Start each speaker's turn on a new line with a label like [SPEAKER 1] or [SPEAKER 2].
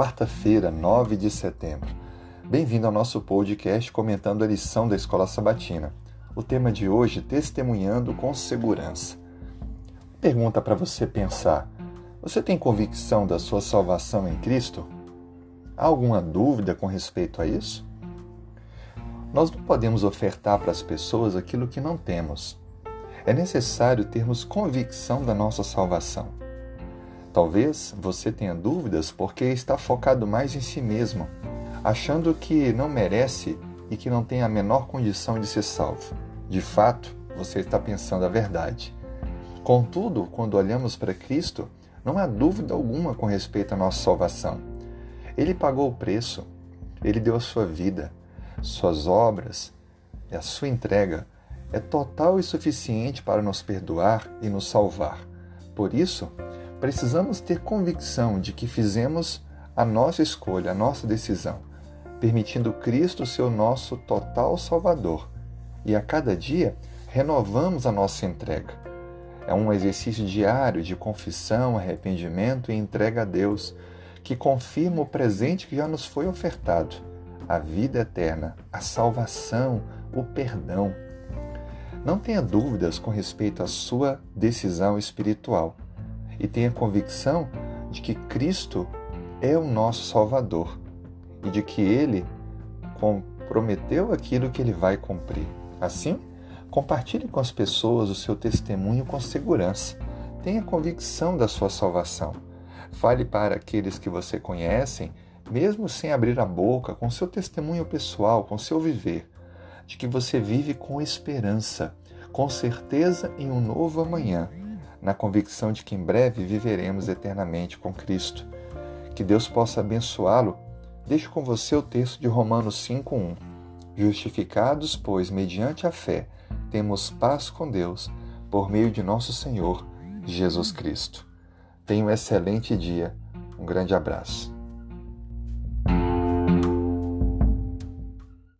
[SPEAKER 1] quarta-feira, 9 de setembro. Bem-vindo ao nosso podcast comentando a lição da Escola Sabatina. O tema de hoje, testemunhando com segurança. Pergunta para você pensar: você tem convicção da sua salvação em Cristo? Há alguma dúvida com respeito a isso? Nós não podemos ofertar para as pessoas aquilo que não temos. É necessário termos convicção da nossa salvação. Talvez você tenha dúvidas porque está focado mais em si mesmo, achando que não merece e que não tem a menor condição de ser salvo. De fato, você está pensando a verdade. Contudo, quando olhamos para Cristo, não há dúvida alguma com respeito à nossa salvação. Ele pagou o preço, ele deu a sua vida, suas obras e a sua entrega é total e suficiente para nos perdoar e nos salvar. Por isso, precisamos ter convicção de que fizemos a nossa escolha, a nossa decisão, permitindo Cristo ser o nosso total Salvador. E a cada dia renovamos a nossa entrega. É um exercício diário de confissão, arrependimento e entrega a Deus, que confirma o presente que já nos foi ofertado: a vida eterna, a salvação, o perdão. Não tenha dúvidas com respeito à sua decisão espiritual e tenha convicção de que Cristo é o nosso Salvador e de que Ele comprometeu aquilo que Ele vai cumprir. Assim, compartilhe com as pessoas o seu testemunho com segurança. Tenha convicção da sua salvação. Fale para aqueles que você conhecem, mesmo sem abrir a boca, com seu testemunho pessoal, com seu viver, de que você vive com esperança, com certeza em um novo amanhã na convicção de que em breve viveremos eternamente com Cristo. Que Deus possa abençoá-lo. Deixo com você o texto de Romanos 5:1. Justificados, pois, mediante a fé, temos paz com Deus por meio de nosso Senhor Jesus Cristo. Tenha um excelente dia. Um grande abraço.